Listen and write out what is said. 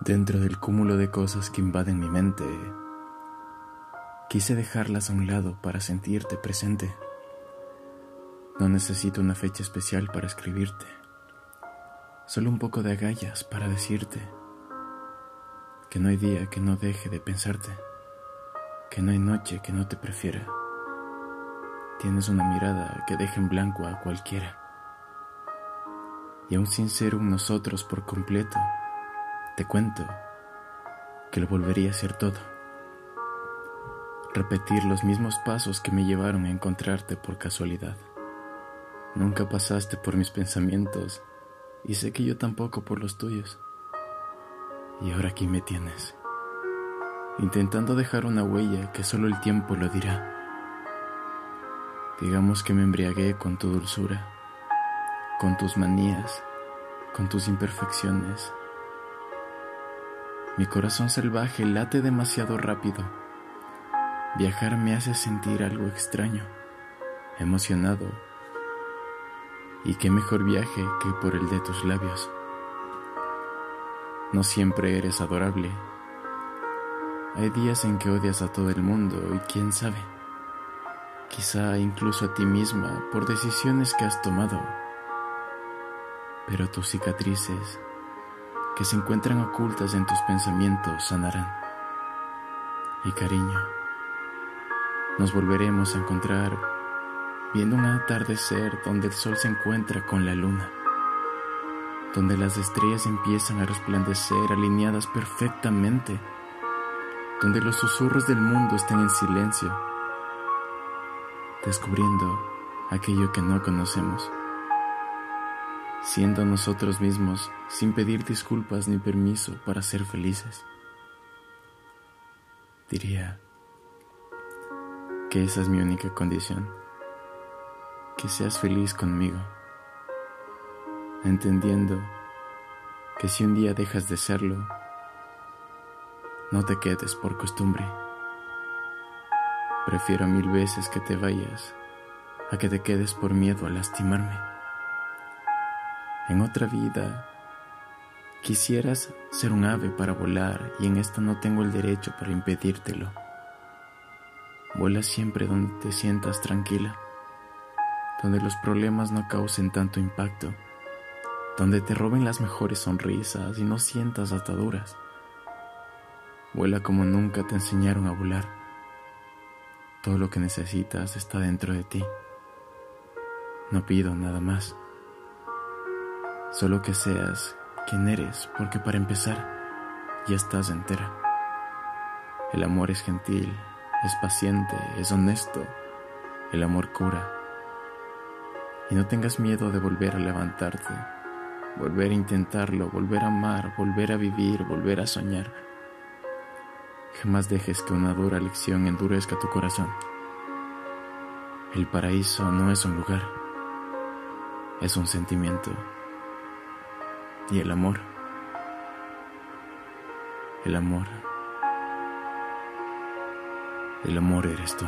Dentro del cúmulo de cosas que invaden mi mente, quise dejarlas a un lado para sentirte presente. No necesito una fecha especial para escribirte, solo un poco de agallas para decirte que no hay día que no deje de pensarte, que no hay noche que no te prefiera. Tienes una mirada que deja en blanco a cualquiera. Y aún sin ser un nosotros por completo, te cuento que lo volvería a hacer todo. Repetir los mismos pasos que me llevaron a encontrarte por casualidad. Nunca pasaste por mis pensamientos y sé que yo tampoco por los tuyos. Y ahora aquí me tienes, intentando dejar una huella que solo el tiempo lo dirá. Digamos que me embriagué con tu dulzura, con tus manías, con tus imperfecciones mi corazón salvaje late demasiado rápido. Viajar me hace sentir algo extraño, emocionado. Y qué mejor viaje que por el de tus labios. No siempre eres adorable. Hay días en que odias a todo el mundo y quién sabe, quizá incluso a ti misma por decisiones que has tomado. Pero tus cicatrices que se encuentran ocultas en tus pensamientos sanarán. Y cariño, nos volveremos a encontrar viendo un atardecer donde el sol se encuentra con la luna, donde las estrellas empiezan a resplandecer alineadas perfectamente, donde los susurros del mundo estén en silencio, descubriendo aquello que no conocemos siendo nosotros mismos sin pedir disculpas ni permiso para ser felices. Diría que esa es mi única condición, que seas feliz conmigo, entendiendo que si un día dejas de serlo, no te quedes por costumbre. Prefiero mil veces que te vayas a que te quedes por miedo a lastimarme. En otra vida quisieras ser un ave para volar y en esta no tengo el derecho para impedírtelo. Vuela siempre donde te sientas tranquila, donde los problemas no causen tanto impacto, donde te roben las mejores sonrisas y no sientas ataduras. Vuela como nunca te enseñaron a volar. Todo lo que necesitas está dentro de ti. No pido nada más. Solo que seas quien eres, porque para empezar, ya estás entera. El amor es gentil, es paciente, es honesto. El amor cura. Y no tengas miedo de volver a levantarte, volver a intentarlo, volver a amar, volver a vivir, volver a soñar. Jamás dejes que una dura lección endurezca tu corazón. El paraíso no es un lugar, es un sentimiento y el amor. El amor. El amor eres tú.